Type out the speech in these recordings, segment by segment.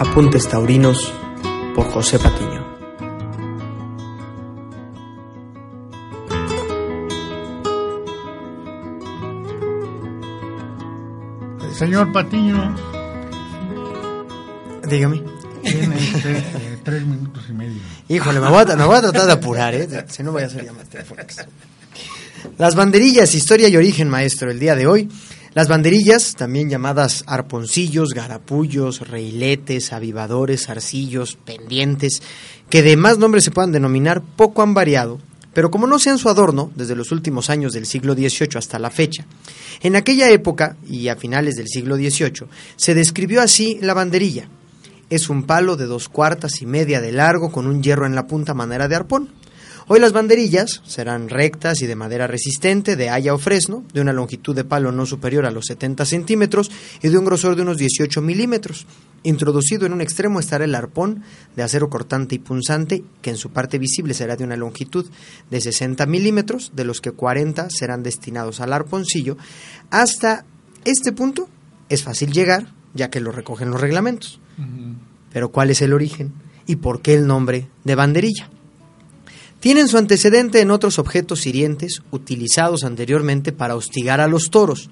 Apuntes Taurinos por José Patiño. Señor Patiño, Dígame. tiene eh, tres minutos y medio. Híjole, me voy, a, me voy a tratar de apurar, ¿eh? Si no voy a hacer llamadas telefónicas. Las banderillas, historia y origen, maestro, el día de hoy. Las banderillas, también llamadas arponcillos, garapullos, reiletes, avivadores, arcillos, pendientes, que de más nombres se puedan denominar, poco han variado, pero como no sean su adorno desde los últimos años del siglo XVIII hasta la fecha, en aquella época y a finales del siglo XVIII se describió así la banderilla. Es un palo de dos cuartas y media de largo con un hierro en la punta manera de arpón. Hoy las banderillas serán rectas y de madera resistente, de haya o fresno, de una longitud de palo no superior a los 70 centímetros y de un grosor de unos 18 milímetros. Introducido en un extremo estará el arpón de acero cortante y punzante, que en su parte visible será de una longitud de 60 milímetros, de los que 40 serán destinados al arponcillo. Hasta este punto es fácil llegar, ya que lo recogen los reglamentos. Pero ¿cuál es el origen? ¿Y por qué el nombre de banderilla? Tienen su antecedente en otros objetos hirientes utilizados anteriormente para hostigar a los toros,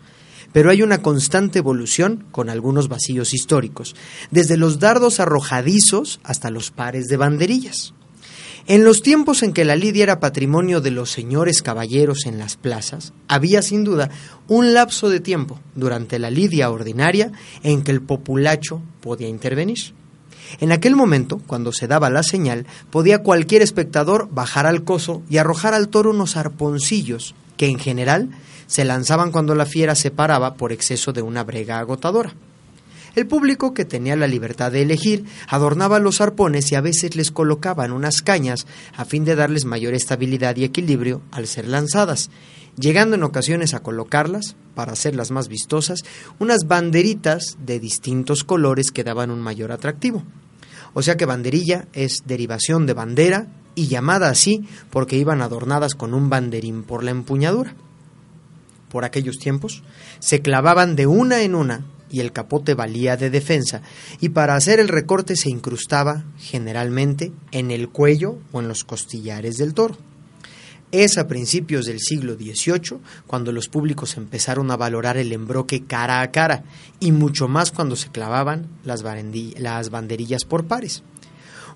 pero hay una constante evolución con algunos vacíos históricos, desde los dardos arrojadizos hasta los pares de banderillas. En los tiempos en que la lidia era patrimonio de los señores caballeros en las plazas, había sin duda un lapso de tiempo durante la lidia ordinaria en que el populacho podía intervenir. En aquel momento, cuando se daba la señal, podía cualquier espectador bajar al coso y arrojar al toro unos arponcillos, que en general se lanzaban cuando la fiera se paraba por exceso de una brega agotadora. El público, que tenía la libertad de elegir, adornaba los arpones y a veces les colocaban unas cañas a fin de darles mayor estabilidad y equilibrio al ser lanzadas, llegando en ocasiones a colocarlas, para hacerlas más vistosas, unas banderitas de distintos colores que daban un mayor atractivo. O sea que banderilla es derivación de bandera y llamada así porque iban adornadas con un banderín por la empuñadura. Por aquellos tiempos se clavaban de una en una y el capote valía de defensa, y para hacer el recorte se incrustaba generalmente en el cuello o en los costillares del toro. Es a principios del siglo XVIII cuando los públicos empezaron a valorar el embroque cara a cara y mucho más cuando se clavaban las, las banderillas por pares.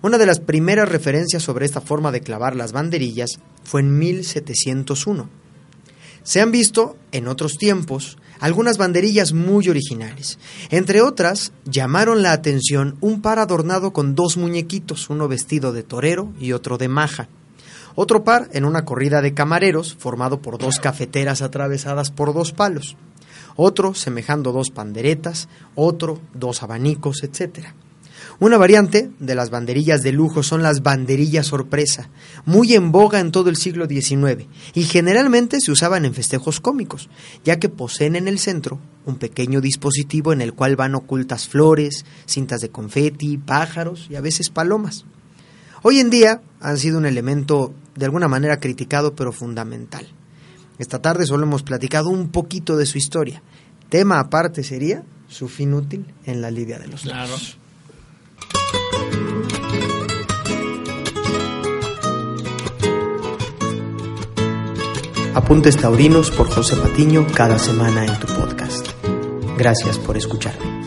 Una de las primeras referencias sobre esta forma de clavar las banderillas fue en 1701. Se han visto, en otros tiempos, algunas banderillas muy originales. Entre otras, llamaron la atención un par adornado con dos muñequitos, uno vestido de torero y otro de maja. Otro par en una corrida de camareros, formado por dos cafeteras atravesadas por dos palos. Otro semejando dos panderetas, otro dos abanicos, etc. Una variante de las banderillas de lujo son las banderillas sorpresa, muy en boga en todo el siglo XIX y generalmente se usaban en festejos cómicos, ya que poseen en el centro un pequeño dispositivo en el cual van ocultas flores, cintas de confeti, pájaros y a veces palomas. Hoy en día han sido un elemento de alguna manera criticado pero fundamental. Esta tarde solo hemos platicado un poquito de su historia. Tema aparte sería su fin útil en la lidia de los. Apuntes Taurinos por José Patiño cada semana en tu podcast. Gracias por escucharme.